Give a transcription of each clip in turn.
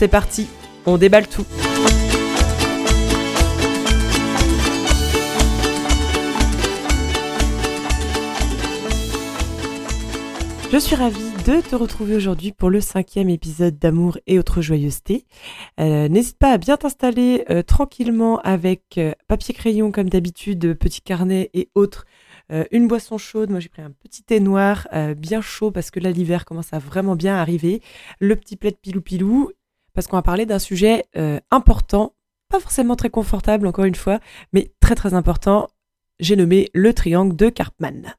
C'est parti, on déballe tout. Je suis ravie de te retrouver aujourd'hui pour le cinquième épisode d'Amour et autres joyeusetés. Euh, N'hésite pas à bien t'installer euh, tranquillement avec euh, papier crayon comme d'habitude, petit carnet et autres. Euh, une boisson chaude, moi j'ai pris un petit thé noir bien chaud parce que là l'hiver commence à vraiment bien arriver. Le petit plaid pilou-pilou parce qu'on va parler d'un sujet important, pas forcément très confortable encore une fois, mais très très important. J'ai nommé le triangle de Karpman.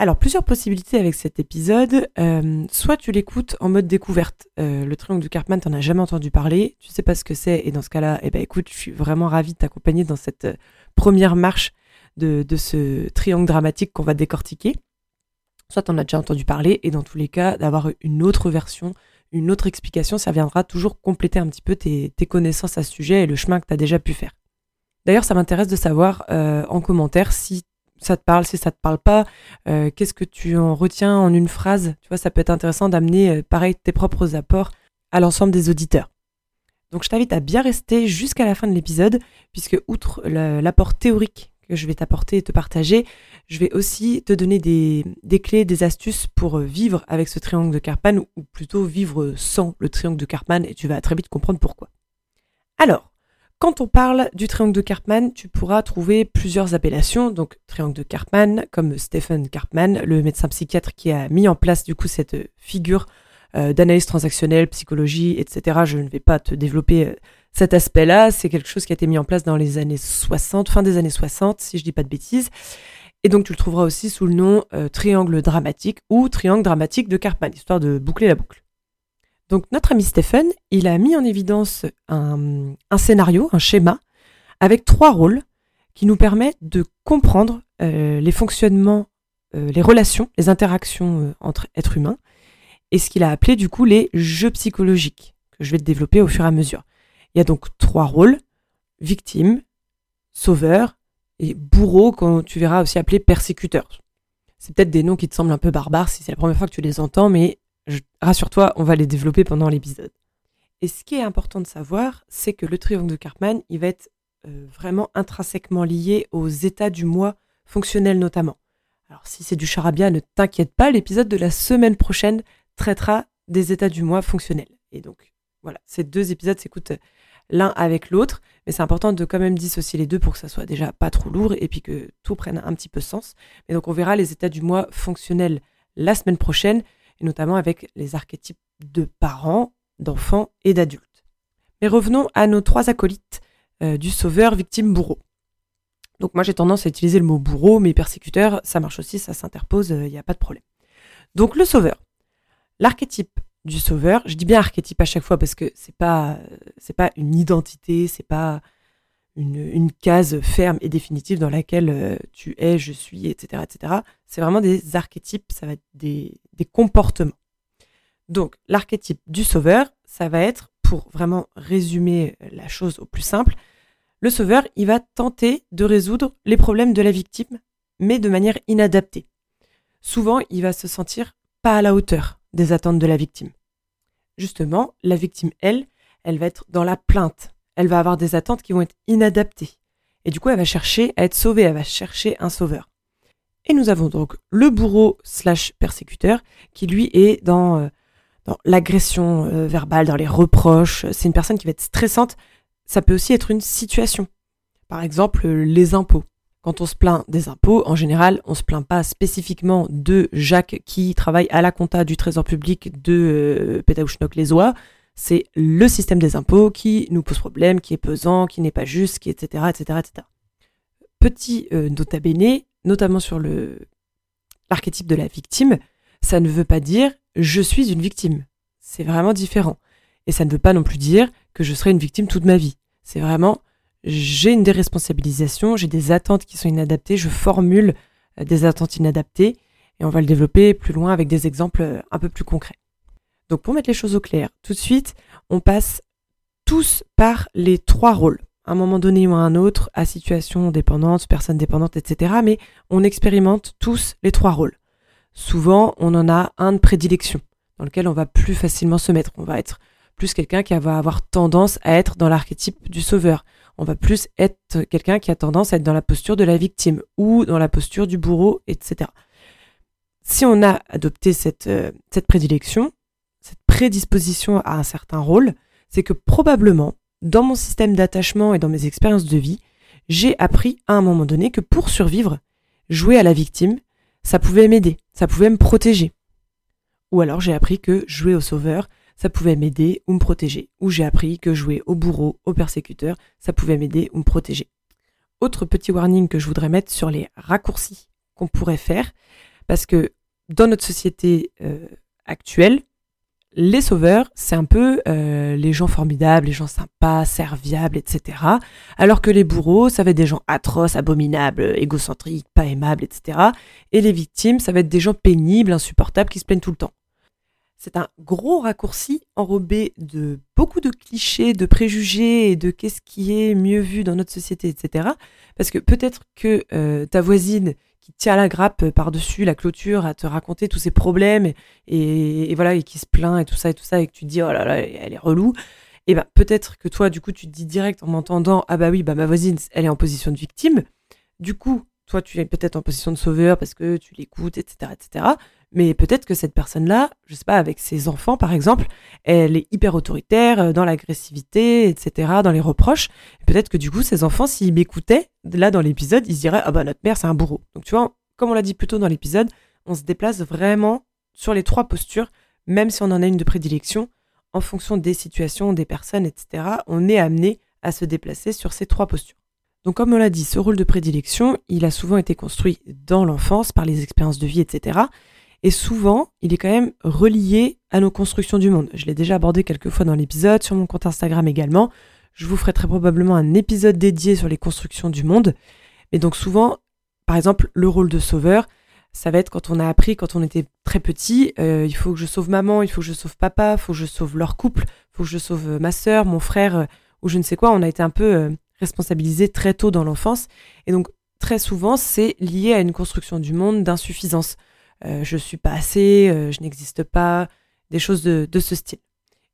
Alors, plusieurs possibilités avec cet épisode. Euh, soit tu l'écoutes en mode découverte. Euh, le triangle de Karpman, t'en as jamais entendu parler. Tu sais pas ce que c'est. Et dans ce cas-là, eh ben, écoute, je suis vraiment ravie de t'accompagner dans cette euh, première marche de, ce triangle dramatique qu'on va décortiquer. Soit t'en as déjà entendu parler. Et dans tous les cas, d'avoir une autre version, une autre explication, ça viendra toujours compléter un petit peu tes, connaissances à ce sujet et le chemin que tu as déjà pu faire. D'ailleurs, ça m'intéresse de savoir euh, en commentaire si ça te parle, si ça te parle pas, euh, qu'est-ce que tu en retiens en une phrase? Tu vois, ça peut être intéressant d'amener, euh, pareil, tes propres apports à l'ensemble des auditeurs. Donc je t'invite à bien rester jusqu'à la fin de l'épisode, puisque outre l'apport théorique que je vais t'apporter et te partager, je vais aussi te donner des, clés, des astuces pour vivre avec ce triangle de Karpman, ou plutôt vivre sans le triangle de Karpman, et tu vas très vite comprendre pourquoi. Alors, quand on parle du triangle de Karpman, tu pourras trouver plusieurs appellations. Donc, triangle de Karpman, comme Stephen Karpman, le médecin psychiatre qui a mis en place du coup cette figure euh, d'analyse transactionnelle, psychologie, etc. Je ne vais pas te développer euh, cet aspect-là. C'est quelque chose qui a été mis en place dans les années 60, fin des années 60, si je dis pas de bêtises. Et donc, tu le trouveras aussi sous le nom euh, triangle dramatique ou triangle dramatique de Karpman, histoire de boucler la boucle. Donc notre ami Stephen, il a mis en évidence un, scénario, un schéma, avec trois rôles qui nous permettent de comprendre euh, les fonctionnements, euh, les relations, les interactions entre êtres humains, et ce qu'il a appelé du coup les jeux psychologiques, que je vais développer au fur et à mesure. Il y a donc trois rôles, victime, sauveur et bourreau, quand tu verras aussi appelé persécuteur. C'est peut-être des noms qui te semblent un peu barbares si c'est la première fois que tu les entends, mais rassure-toi, on va les développer pendant l'épisode. Et ce qui est important de savoir, c'est que le triangle de Karpman, il va être euh, vraiment intrinsèquement lié aux états du moi fonctionnel notamment. Alors si c'est du charabia, ne t'inquiète pas, l'épisode de la semaine prochaine traitera des états du moi fonctionnels. Et donc voilà, ces deux épisodes s'écoutent l'un avec l'autre, mais c'est important de quand même dissocier les deux pour que ça soit déjà pas trop lourd et puis que tout prenne un petit peu sens. Et donc on verra les états du moi fonctionnels la semaine prochaine et notamment avec les archétypes de parents, d'enfants et d'adultes. Mais revenons à nos trois acolytes euh, du sauveur, victime, bourreau. Donc moi j'ai tendance à utiliser le mot bourreau, mais persécuteur, ça marche aussi, ça s'interpose, il euh, n'y a pas de problème. Donc le sauveur. L'archétype du sauveur, je dis bien archétype à chaque fois parce que c'est pas c'est pas une identité, c'est pas une, case ferme et définitive dans laquelle euh, tu es, je suis, etc. etc. C'est vraiment des archétypes, ça va être des, des comportements. Donc l'archétype du sauveur, ça va être, pour vraiment résumer la chose au plus simple, le sauveur, il va tenter de résoudre les problèmes de la victime, mais de manière inadaptée. Souvent, il va se sentir pas à la hauteur des attentes de la victime. Justement, la victime, elle, elle va être dans la plainte, elle va avoir des attentes qui vont être inadaptées. Et du coup, elle va chercher à être sauvée, elle va chercher un sauveur. Et nous avons donc le bourreau slash persécuteur qui lui est dans, euh, l'agression euh, verbale, dans les reproches. C'est une personne qui va être stressante. Ça peut aussi être une situation. Par exemple, les impôts. Quand on se plaint des impôts, en général, on se plaint pas spécifiquement de Jacques qui travaille à la compta du Trésor public de euh, les oies c'est le système des impôts qui nous pose problème, qui est pesant, qui n'est pas juste, etc., etc., etc. Petit euh, nota bene, notamment sur le l'archétype de la victime, ça ne veut pas dire je suis une victime. C'est vraiment différent. Et ça ne veut pas non plus dire que je serai une victime toute ma vie. C'est vraiment, j'ai une déresponsabilisation, j'ai des attentes qui sont inadaptées, je formule euh, des attentes inadaptées, et on va le développer plus loin avec des exemples euh, un peu plus concrets. Donc pour mettre les choses au clair, tout de suite, on passe tous par les trois rôles. À un moment donné ou à un autre, à situation dépendante, personne dépendante, etc. Mais on expérimente tous les trois rôles. Souvent, on en a un de prédilection, dans lequel on va plus facilement se mettre. On va être plus quelqu'un qui va avoir tendance à être dans l'archétype du sauveur. On va plus être quelqu'un qui a tendance à être dans la posture de la victime ou dans la posture du bourreau, etc. Si on a adopté cette, euh, cette prédilection, cette prédisposition à un certain rôle, c'est que probablement, dans mon système d'attachement et dans mes expériences de vie, j'ai appris à un moment donné que pour survivre, jouer à la victime, ça pouvait m'aider, ça pouvait me protéger. Ou alors j'ai appris que jouer au sauveur, ça pouvait m'aider ou me protéger. Ou j'ai appris que jouer au bourreau, au persécuteur, ça pouvait m'aider ou me protéger. Autre petit warning que je voudrais mettre sur les raccourcis qu'on pourrait faire, parce que dans notre société euh, actuelle, les sauveurs, c'est un peu euh, les gens formidables, les gens sympas, serviables, etc. Alors que les bourreaux, ça va être des gens atroces, abominables, égocentriques, pas aimables, etc. Et les victimes, ça va être des gens pénibles, insupportables, qui se plaignent tout le temps. C'est un gros raccourci enrobé de beaucoup de clichés, de préjugés et de qu'est-ce qui est mieux vu dans notre société, etc. Parce que peut-être que euh, ta voisine qui tient la grappe par-dessus la clôture à te raconter tous ses problèmes et, voilà qui se plaint et tout ça et tout ça et que tu dis oh là là elle est relou et ben peut-être que toi du coup tu te dis direct en m'entendant ah bah oui bah ma voisine elle est en position de victime du coup toi tu es peut-être en position de sauveur parce que tu l'écoutes etc etc mais peut-être que cette personne-là, je sais pas, avec ses enfants par exemple, elle est hyper autoritaire euh, dans l'agressivité, etc., dans les reproches. Peut-être que du coup, ses enfants, s'ils m'écoutaient, là dans l'épisode, ils se diraient ah bah notre mère c'est un bourreau. Donc tu vois, comme on l'a dit plus tôt dans l'épisode, on se déplace vraiment sur les trois postures, même si on en a une de prédilection, en fonction des situations, des personnes, etc. On est amené à se déplacer sur ces trois postures. Donc comme on l'a dit, ce rôle de prédilection, il a souvent été construit dans l'enfance par les expériences de vie, etc. Et souvent, il est quand même relié à nos constructions du monde. Je l'ai déjà abordé quelques fois dans l'épisode, sur mon compte Instagram également. Je vous ferai très probablement un épisode dédié sur les constructions du monde. Mais donc souvent, par exemple, le rôle de sauveur, ça va être quand on a appris, quand on était très petit, euh, il faut que je sauve maman, il faut que je sauve papa, il faut que je sauve leur couple, il faut que je sauve euh, ma sœur, mon frère, euh, ou je ne sais quoi. On a été un peu responsabilisé très tôt dans l'enfance. Et donc, très souvent, c'est lié à une construction du monde d'insuffisance. Euh, je suis pas assez, euh, je n'existe pas, des choses de, ce style.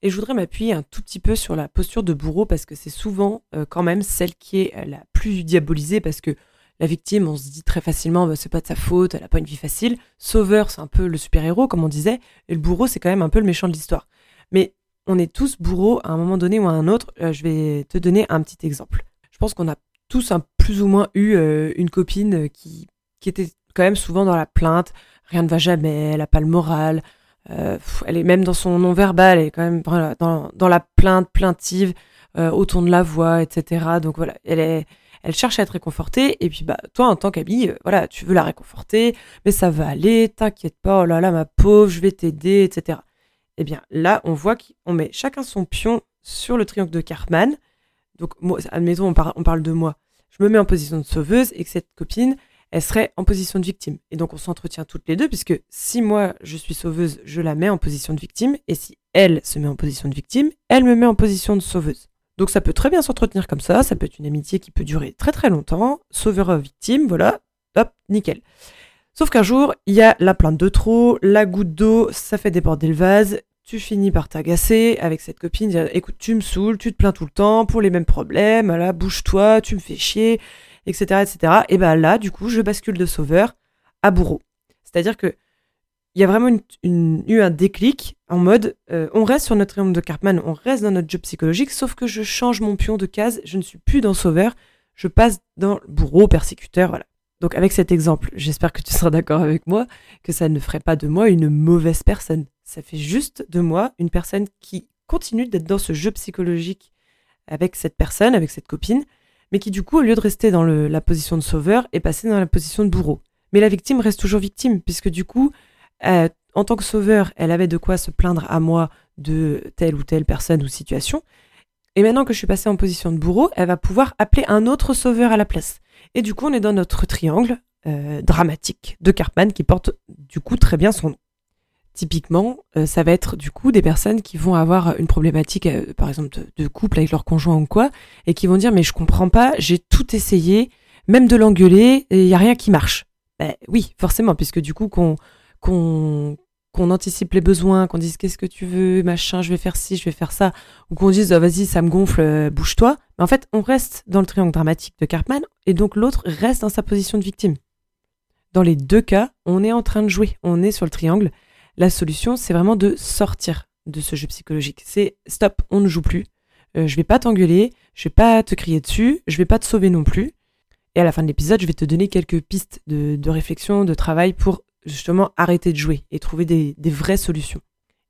Et je voudrais m'appuyer un tout petit peu sur la posture de bourreau parce que c'est souvent euh, quand même celle qui est la plus diabolisée parce que la victime, on se dit très facilement, bah, c'est pas de sa faute, elle a pas une vie facile. Sauveur, c'est un peu le super-héros, comme on disait, et le bourreau, c'est quand même un peu le méchant de l'histoire. Mais on est tous bourreaux à un moment donné ou à un autre. je vais te donner un petit exemple. Je pense qu'on a tous plus ou moins eu une copine qui était quand même souvent dans la plainte, rien ne va jamais, elle a pas le moral. Euh, elle est même dans son non-verbal, elle est quand même dans la plainte, plaintive, euh, au ton de la voix, etc. Donc voilà, elle est, elle cherche à être réconfortée. Et puis bah toi, en tant qu'ami, euh, voilà, tu veux la réconforter, mais ça va aller, t'inquiète pas, oh là là, ma pauvre, je vais t'aider, etc. Eh bien là, on voit qu'on met chacun son pion sur le triangle de Cartman. Donc moi, admettons, on, on parle de moi. Je me mets en position de sauveuse et que cette copine, elle serait en position de victime. Et donc on s'entretient toutes les deux, puisque si moi je suis sauveuse, je la mets en position de victime, et si elle se met en position de victime, elle me met en position de sauveuse. Donc ça peut très bien s'entretenir comme ça, ça peut être une amitié qui peut durer très très longtemps, sauveur-victime, voilà, hop, nickel. Sauf qu'un jour, il y a la plainte de trop, la goutte d'eau, ça fait déborder le vase, tu finis par t'agacer avec cette copine, écoute, tu me saoules, tu te plains tout le temps pour les mêmes problèmes, voilà, bouge-toi, tu me fais chier, etc., etc. Et ben là, du coup, je bascule de sauveur à bourreau. C'est-à-dire que il y a vraiment eu un déclic en mode euh, on reste sur notre triangle de Cartman, on reste dans notre jeu psychologique, sauf que je change mon pion de case, je ne suis plus dans sauveur, je passe dans bourreau, persécuteur, voilà. Donc avec cet exemple, j'espère que tu seras d'accord avec moi, que ça ne ferait pas de moi une mauvaise personne. Ça fait juste de moi une personne qui continue d'être dans ce jeu psychologique avec cette personne, avec cette copine, mais qui du coup, au lieu de rester dans la position de sauveur, est passé dans la position de bourreau. Mais la victime reste toujours victime, puisque du coup, euh, en tant que sauveur, elle avait de quoi se plaindre à moi de telle ou telle personne ou situation. Et maintenant que je suis passée en position de bourreau, elle va pouvoir appeler un autre sauveur à la place. Et du coup, on est dans notre triangle euh, dramatique de Cartman qui porte du coup très bien son nom. Typiquement, euh, ça va être du coup des personnes qui vont avoir une problématique, euh, par exemple de, couple avec leur conjoint ou quoi, et qui vont dire mais je comprends pas, j'ai tout essayé, même de l'engueuler, et il y a rien qui marche. Ben, oui, forcément, puisque du coup qu'on qu'on qu'on anticipe les besoins, qu'on dise qu'est-ce que tu veux, machin, je vais faire ci, je vais faire ça, ou qu'on dise oh, vas-y ça me gonfle, bouge-toi. Mais en fait, on reste dans le triangle dramatique de Cartman, et donc l'autre reste dans sa position de victime. Dans les deux cas, on est en train de jouer, on est sur le triangle, la solution, c'est vraiment de sortir de ce jeu psychologique. C'est stop, on ne joue plus. Euh, je vais pas t'engueuler, je vais pas te crier dessus, je vais pas te sauver non plus. Et à la fin de l'épisode, je vais te donner quelques pistes de, réflexion, de travail pour justement arrêter de jouer et trouver des, vraies solutions.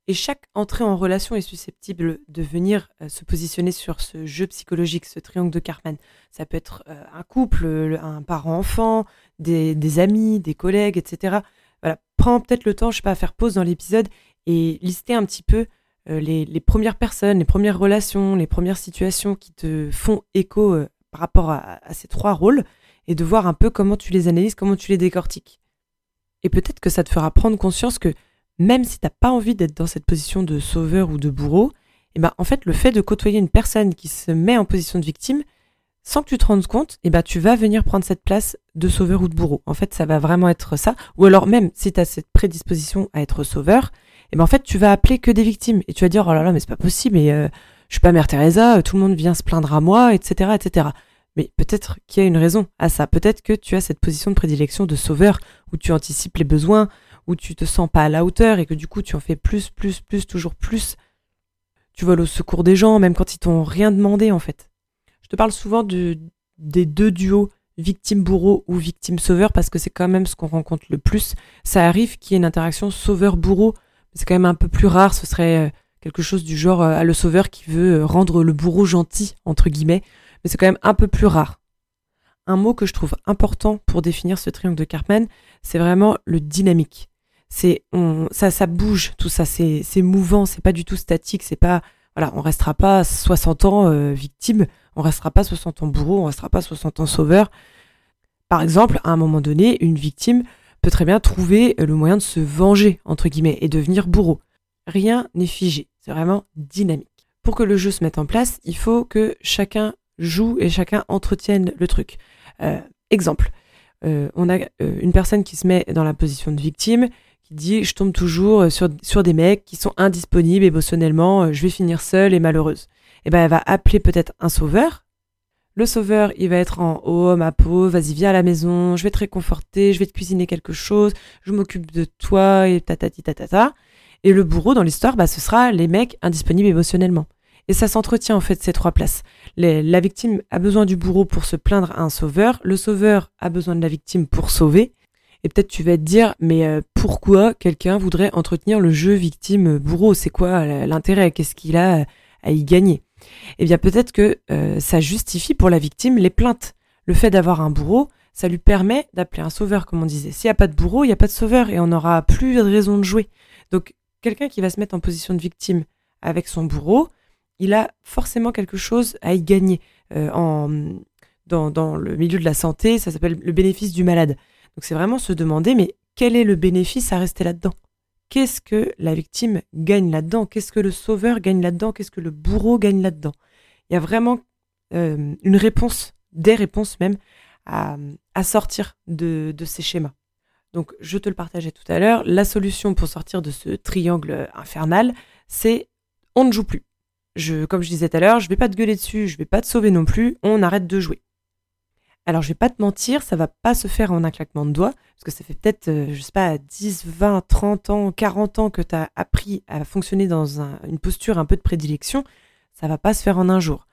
Et chaque entrée en relation est susceptible de venir euh, se positionner sur ce jeu psychologique, ce triangle de Cartman. Ça peut être euh, un couple, un parent-enfant, des, amis, des collègues, etc prends peut-être le temps, je sais pas, à faire pause dans l'épisode et lister un petit peu euh, les, premières personnes, les premières relations, les premières situations qui te font écho euh, par rapport à, ces trois rôles et de voir un peu comment tu les analyses, comment tu les décortiques. Et peut-être que ça te fera prendre conscience que même si t'as pas envie d'être dans cette position de sauveur ou de bourreau, et eh ben en fait le fait de côtoyer une personne qui se met en position de victime, sans que tu te rendes compte, eh ben, tu vas venir prendre cette place de sauveur ou de bourreau. En fait, ça va vraiment être ça. Ou alors même, si tu cette prédisposition à être sauveur, eh ben, en fait, tu vas appeler que des victimes. Et tu vas dire, oh là là, mais c'est pas possible, mais euh, je suis pas Mère Teresa, tout le monde vient se plaindre à moi, etc., etc. Mais peut-être qu'il y a une raison à ça. Peut-être que tu as cette position de prédilection de sauveur, où tu anticipes les besoins, où tu te sens pas à la hauteur, et que du coup, tu en fais plus, plus, plus, toujours plus. Tu voles au secours des gens, même quand ils t'ont rien demandé, en fait. Je te parle souvent des deux duos victime-bourreau ou victime-sauveur parce que c'est quand même ce qu'on rencontre le plus. Ça arrive qu'il y ait une interaction sauveur-bourreau, mais c'est quand même un peu plus rare. Ce serait euh, quelque chose du genre euh, à le sauveur qui veut euh, rendre le bourreau gentil, entre guillemets, mais c'est quand même un peu plus rare. Un mot que je trouve important pour définir ce triangle de Cartman, c'est vraiment le dynamique. C'est ça, ça bouge, tout ça, c'est mouvant, c'est pas du tout statique, c'est pas voilà, on restera pas 60 ans euh, victime, on restera pas 60 ans bourreau, on restera pas 60 ans sauveur. Par exemple, à un moment donné, une victime peut très bien trouver le moyen de se venger, entre guillemets, et devenir bourreau. Rien n'est figé, c'est vraiment dynamique. Pour que le jeu se mette en place, il faut que chacun joue et chacun entretienne le truc. Euh, exemple, euh, on a une personne qui se met dans la position de victime, qui dit je tombe toujours euh, sur, sur des mecs qui sont indisponibles émotionnellement, euh, je vais finir seule et malheureuse. Et eh ben elle va appeler peut-être un sauveur. Le sauveur, il va être en oh ma peau, vas-y viens à la maison, je vais te réconforter, je vais te cuisiner quelque chose, je m'occupe de toi et tatati tatata. Et le bourreau dans l'histoire, bah ce sera les mecs indisponibles émotionnellement. Et ça s'entretient en fait ces trois places. la victime a besoin du bourreau pour se plaindre à un sauveur, le sauveur a besoin de la victime pour sauver, et peut-être tu vas te dire, mais euh, pourquoi quelqu'un voudrait entretenir le jeu victime-bourreau C'est quoi euh, l'intérêt? Qu'est-ce qu'il a à y gagner? Eh bien peut-être que euh, ça justifie pour la victime les plaintes. Le fait d'avoir un bourreau, ça lui permet d'appeler un sauveur, comme on disait. S'il n'y a pas de bourreau, il n'y a pas de sauveur et on n'aura plus de raison de jouer. Donc quelqu'un qui va se mettre en position de victime avec son bourreau, il a forcément quelque chose à y gagner. en, dans le milieu de la santé, ça s'appelle le bénéfice du malade. Donc c'est vraiment se demander, mais quel est le bénéfice à rester là-dedans? Qu'est-ce que la victime gagne là-dedans? Qu'est-ce que le sauveur gagne là-dedans? Qu'est-ce que le bourreau gagne là-dedans? Il y a vraiment euh, une réponse, des réponses même, à, sortir de, ces schémas. Donc je te le partageais tout à l'heure, la solution pour sortir de ce triangle infernal, c'est on ne joue plus. Je, comme je disais tout à l'heure, je vais pas te gueuler dessus, je vais pas te sauver non plus, on arrête de jouer. Alors, je vais pas te mentir, ça va pas se faire en un claquement de doigts, parce que ça fait peut-être, euh, je sais pas, 10, 20, 30 ans, 40 ans que tu as appris à fonctionner dans une posture un peu de prédilection. Ça va pas se faire en un jour.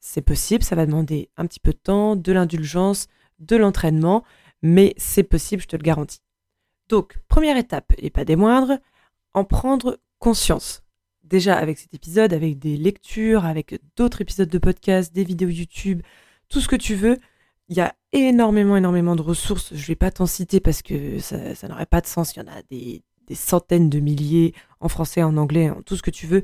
C'est possible, ça va demander un petit peu de temps, de l'indulgence, de l'entraînement, mais c'est possible, je te le garantis. Donc, première étape, et pas des moindres, en prendre conscience. Déjà avec cet épisode, avec des lectures, avec d'autres épisodes de podcast, des vidéos YouTube, tout ce que tu veux, il y a énormément, énormément de ressources. Je vais pas t'en citer parce que ça, n'aurait pas de sens. Il y en a des, des centaines de milliers en français, en anglais, en tout ce que tu veux.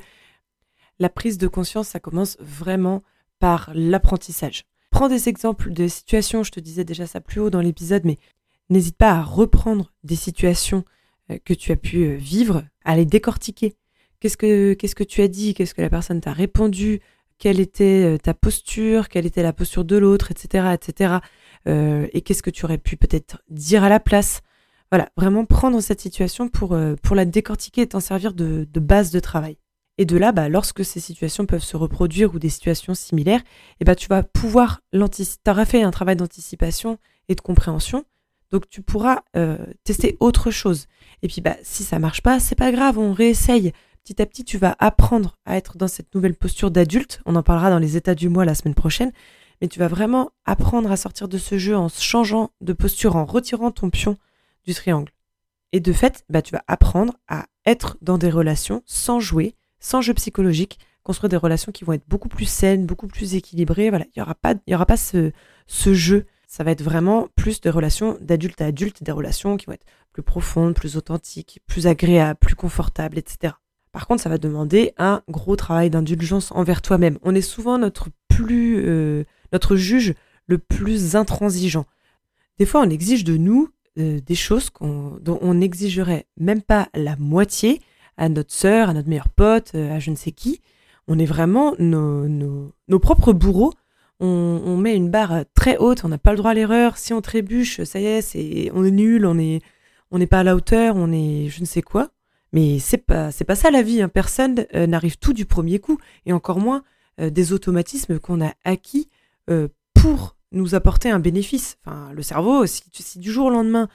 La prise de conscience, ça commence vraiment par l'apprentissage. Prends des exemples de situations, je te disais déjà ça plus haut dans l'épisode, mais n'hésite pas à reprendre des situations euh, que tu as pu euh, vivre, à les décortiquer. Qu'est-ce que, qu'est-ce que tu as dit? Qu'est-ce que la personne t'a répondu? Quelle était euh, ta posture Quelle était la posture de l'autre Etc. etc. et qu'est-ce que tu aurais pu peut-être dire à la place Voilà, vraiment prendre cette situation pour, pour la décortiquer et t'en servir de, de base de travail. Et de là, bah, lorsque ces situations peuvent se reproduire ou des situations similaires, eh bah, tu vas pouvoir l'anticiper. Tu auras fait un travail d'anticipation et de compréhension. Donc tu pourras euh, tester autre chose. Et puis bah, si ça marche pas, c'est pas grave, on réessaye. Petit à petit, tu vas apprendre à être dans cette nouvelle posture d'adulte. On en parlera dans les états du mois la semaine prochaine. Mais tu vas vraiment apprendre à sortir de ce jeu en changeant de posture, en retirant ton pion du triangle. Et de fait, bah, tu vas apprendre à être dans des relations sans jouer, sans jeu psychologique, construire des relations qui vont être beaucoup plus saines, beaucoup plus équilibrées. Voilà, il n'y aura pas, y aura pas ce, ce jeu. Ça va être vraiment plus de relations d'adulte à adulte, des relations qui vont être plus profondes, plus authentiques, plus agréables, plus confortables, etc. Par contre, ça va demander un gros travail d'indulgence envers toi-même. On est souvent notre plus, euh, notre juge le plus intransigeant. Des fois, on exige de nous euh, des choses dont on n'exigerait même pas la moitié, à notre sœur, à notre meilleur pote, euh, à je ne sais qui. On est vraiment nos, nos, propres bourreaux. On, met une barre très haute, on n'a pas le droit à l'erreur. Si on trébuche, ça y est, c'est, on est nul, on est, on n'est pas à la hauteur, on est je ne sais quoi. Mais c'est pas, pas ça la vie. Hein. Personne euh, n'arrive tout du premier coup, et encore moins euh, des automatismes qu'on a acquis pour nous apporter un bénéfice. Enfin, le cerveau, si, du jour au lendemain,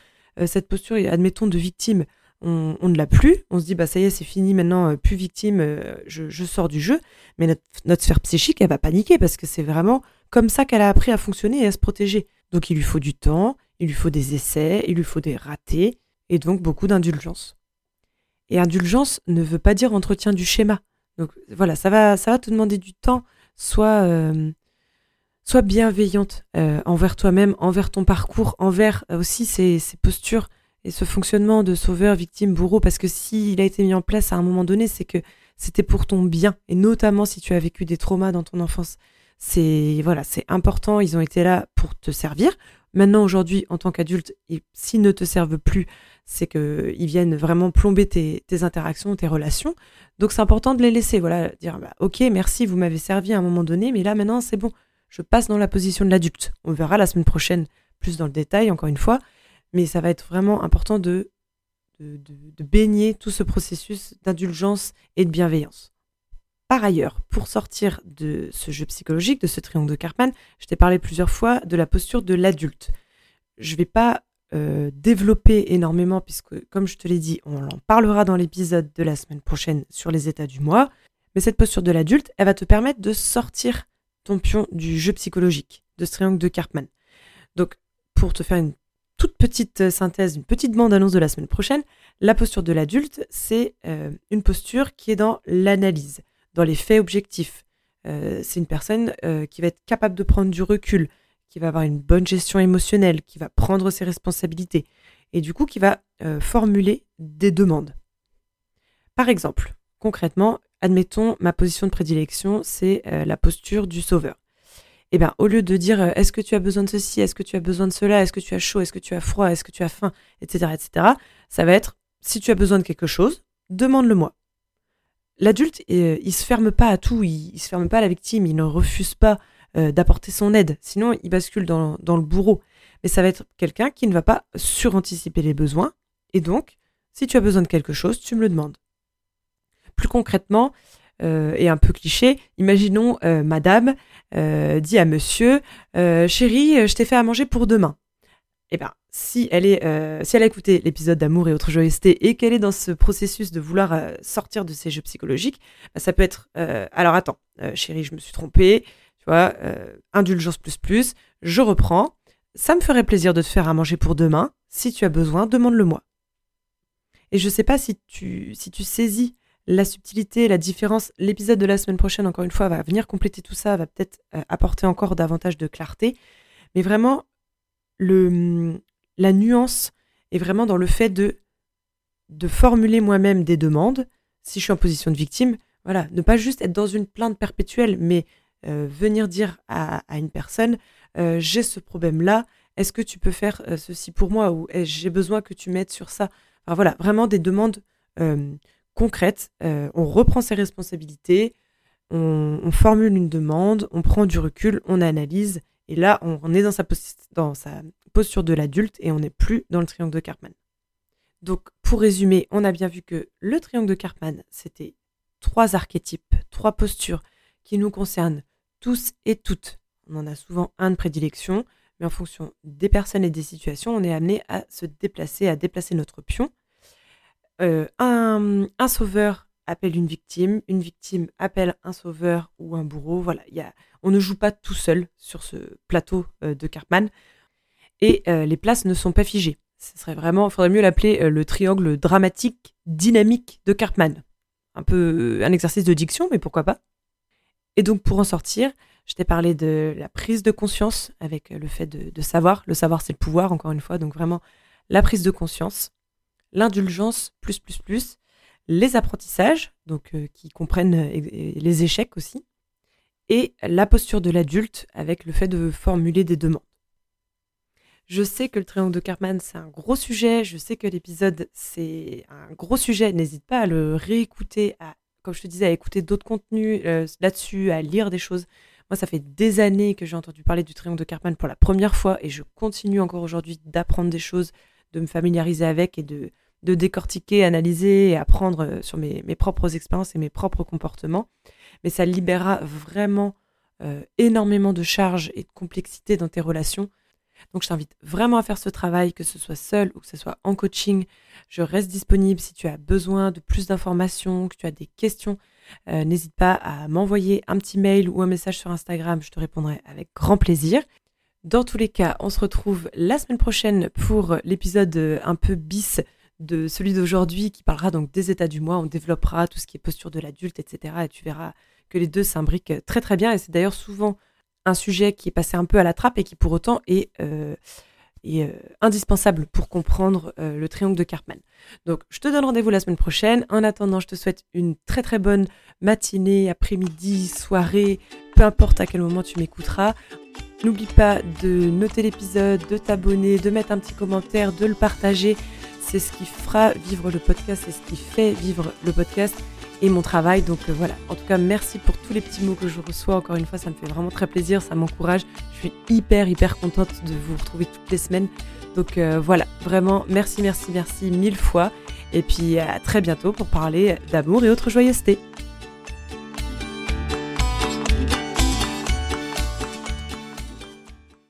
cette posture, admettons, de victime, on, ne l'a plus. On se dit, bah ça y est, c'est fini maintenant, euh, plus victime, euh, je, sors du jeu. Mais notre, sphère psychique, elle va paniquer parce que c'est vraiment comme ça qu'elle a appris à fonctionner et à se protéger. Donc il lui faut du temps, il lui faut des essais, il lui faut des ratés, et donc beaucoup d'indulgence. Et indulgence ne veut pas dire entretien du schéma. Donc voilà, ça va, ça va te demander du temps, soit, euh, soit bienveillante envers toi-même, envers ton parcours, envers aussi ces, ces postures et ce fonctionnement de sauveur, victime, bourreau, parce que s'il a été mis en place à un moment donné, c'est que c'était pour ton bien, et notamment si tu as vécu des traumas dans ton enfance. C'est voilà, c'est important. Ils ont été là pour te servir. Maintenant, aujourd'hui, en tant qu'adulte, s'ils ne te servent plus, c'est que ils viennent vraiment plomber tes, interactions, tes relations. Donc, c'est important de les laisser. Voilà, dire bah, ok, merci, vous m'avez servi à un moment donné, mais là maintenant, c'est bon. Je passe dans la position de l'adulte. On verra la semaine prochaine plus dans le détail, encore une fois mais ça va être vraiment important de, de, baigner tout ce processus d'indulgence et de bienveillance. Par ailleurs, pour sortir de ce jeu psychologique, de ce triangle de Karpman, je t'ai parlé plusieurs fois de la posture de l'adulte. Je ne vais pas euh, développer énormément, puisque comme je te l'ai dit, on en parlera dans l'épisode de la semaine prochaine sur les états du mois. Mais cette posture de l'adulte, elle va te permettre de sortir ton pion du jeu psychologique, de ce triangle de Karpman. Donc, pour te faire une toute petite euh, synthèse, une petite bande-annonce de la semaine prochaine, la posture de l'adulte, c'est euh, une posture qui est dans l'analyse, dans les faits objectifs. C'est une personne qui va être capable de prendre du recul, qui va avoir une bonne gestion émotionnelle, qui va prendre ses responsabilités et du coup qui va formuler des demandes. Par exemple, concrètement, admettons ma position de prédilection, c'est la posture du sauveur eh bien, au lieu de dire euh, est-ce que tu as besoin de ceci, est-ce que tu as besoin de cela, est-ce que tu as chaud, est-ce que tu as froid, est-ce que tu as faim, etc., etc., ça va être si tu as besoin de quelque chose, demande-le-moi. L'adulte, euh, il se ferme pas à tout, il, se ferme pas à la victime, il ne refuse pas euh, d'apporter son aide, sinon il bascule dans, dans le bourreau. Mais ça va être quelqu'un qui ne va pas suranticiper les besoins, et donc, si tu as besoin de quelque chose, tu me le demandes. Plus concrètement, euh, et un peu cliché, imaginons euh, madame dit à monsieur Chérie, je t'ai fait à manger pour demain. Eh bien, si elle, est, si elle a écouté l'épisode d'amour et autres joyeusetés et qu'elle est dans ce processus de vouloir sortir de ces jeux psychologiques, bah, ça peut être alors attends, chérie, je me suis trompée, vois, indulgence plus plus, je reprends. Ça me ferait plaisir de te faire à manger pour demain. Si tu as besoin, demande-le-moi. Et je ne sais pas si tu, si tu saisis la subtilité, la différence. L'épisode de la semaine prochaine, encore une fois, va venir compléter tout ça, va peut-être euh, apporter encore davantage de clarté. Mais vraiment, le, la nuance est vraiment dans le fait de de formuler moi-même des demandes, si je suis en position de victime, voilà, ne pas juste être dans une plainte perpétuelle, mais euh, venir dire à, une personne, euh, j'ai ce problème-là, est-ce que tu peux faire euh, ceci pour moi ou j'ai besoin que tu m'aides sur ça? Enfin, Voilà, vraiment des demandes concrètes. on reprend ses responsabilités, on, formule une demande, on prend du recul, on analyse, et là, on, est dans sa, dans sa posture de l'adulte et on n'est plus dans le triangle de Cartman. Donc, pour résumer, on a bien vu que le triangle de Cartman, c'était trois archétypes, trois postures qui nous concernent tous et toutes. On en a souvent un de prédilection, mais en fonction des personnes et des situations, on est amené à se déplacer, à déplacer notre pion. Euh, un, sauveur appelle une victime, une victime appelle un sauveur ou un bourreau. Voilà, on ne joue pas tout seul sur ce plateau euh, de Cartman. Et euh, les places ne sont pas figées. Ce serait vraiment, il faudrait mieux l'appeler le triangle dramatique dynamique de Cartman un peu un exercice de diction, mais pourquoi pas. Et donc pour en sortir, je t'ai parlé de la prise de conscience avec le fait de, savoir. Le savoir, c'est le pouvoir, encore une fois. Donc vraiment, la prise de conscience, l'indulgence, plus, plus, plus, les apprentissages, donc euh, qui comprennent euh, les échecs aussi, et la posture de l'adulte avec le fait de formuler des demandes. Je sais que le triangle de Cartman, c'est un gros sujet. Je sais que l'épisode, c'est un gros sujet. N'hésite pas à le réécouter, comme je te disais, à écouter d'autres contenus euh, là-dessus, à lire des choses. Moi, ça fait des années que j'ai entendu parler du triangle de Cartman pour la première fois et je continue encore aujourd'hui d'apprendre des choses, de me familiariser avec et de, de décortiquer, analyser et apprendre euh, sur mes, mes propres expériences et mes propres comportements. Mais ça libérera vraiment euh, énormément de charges et de complexité dans tes relations donc je t'invite vraiment à faire ce travail, que ce soit seul ou que ce soit en coaching. Je reste disponible si tu as besoin de plus d'informations, que tu as des questions. Euh, n'hésite pas à m'envoyer un petit mail ou un message sur Instagram, je te répondrai avec grand plaisir. Dans tous les cas, on se retrouve la semaine prochaine pour l'épisode un peu bis de celui d'aujourd'hui qui parlera donc des états du mois. On développera tout ce qui est posture de l'adulte, etc. Et tu verras que les deux s'imbriquent très très bien. Et c'est d'ailleurs souvent un sujet qui est passé un peu à la trappe et qui pour autant est, euh, euh, indispensable pour comprendre euh, le triangle de Cartman. Donc je te donne rendez-vous la semaine prochaine. En attendant, je te souhaite une très très bonne matinée, après-midi, soirée, peu importe à quel moment tu m'écouteras. N'oublie pas de noter l'épisode, de t'abonner, de mettre un petit commentaire, de le partager. C'est ce qui fera vivre le podcast, c'est ce qui fait vivre le podcast et mon travail. Donc euh, voilà, en tout cas, merci pour tous les petits mots que je reçois. Encore une fois, ça me fait vraiment très plaisir, ça m'encourage. Je suis hyper, hyper contente de vous retrouver toutes les semaines. Donc euh, voilà, vraiment, merci, merci, merci mille fois. Et puis à très bientôt pour parler d'amour et autres joyeusetés.